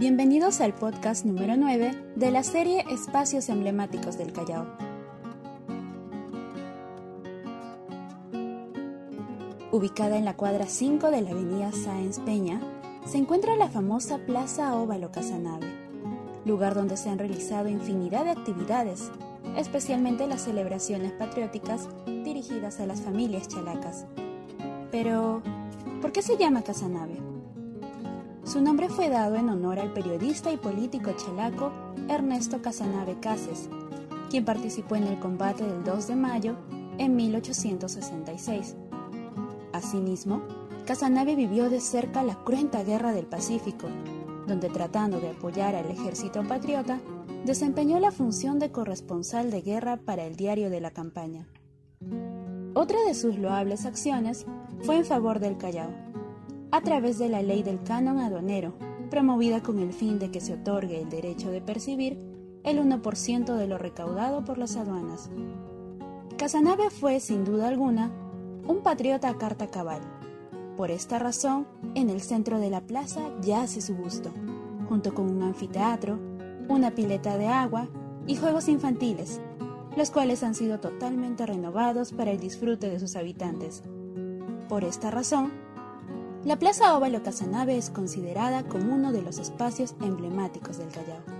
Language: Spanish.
Bienvenidos al podcast número 9 de la serie Espacios Emblemáticos del Callao. Ubicada en la cuadra 5 de la avenida Sáenz Peña, se encuentra la famosa Plaza Óvalo Casanave, lugar donde se han realizado infinidad de actividades, especialmente las celebraciones patrióticas dirigidas a las familias chalacas. Pero, ¿por qué se llama Casanave? Su nombre fue dado en honor al periodista y político chalaco Ernesto Casanave Cases, quien participó en el combate del 2 de mayo en 1866. Asimismo, Casanave vivió de cerca la cruenta guerra del Pacífico, donde tratando de apoyar al ejército patriota, desempeñó la función de corresponsal de guerra para el diario de la campaña. Otra de sus loables acciones fue en favor del Callao a través de la ley del canon aduanero, promovida con el fin de que se otorgue el derecho de percibir el 1% de lo recaudado por las aduanas. Casanave fue, sin duda alguna, un patriota a carta cabal. Por esta razón, en el centro de la plaza yace su busto, junto con un anfiteatro, una pileta de agua y juegos infantiles, los cuales han sido totalmente renovados para el disfrute de sus habitantes. Por esta razón, la Plaza Óvalo Casanave es considerada como uno de los espacios emblemáticos del Callao.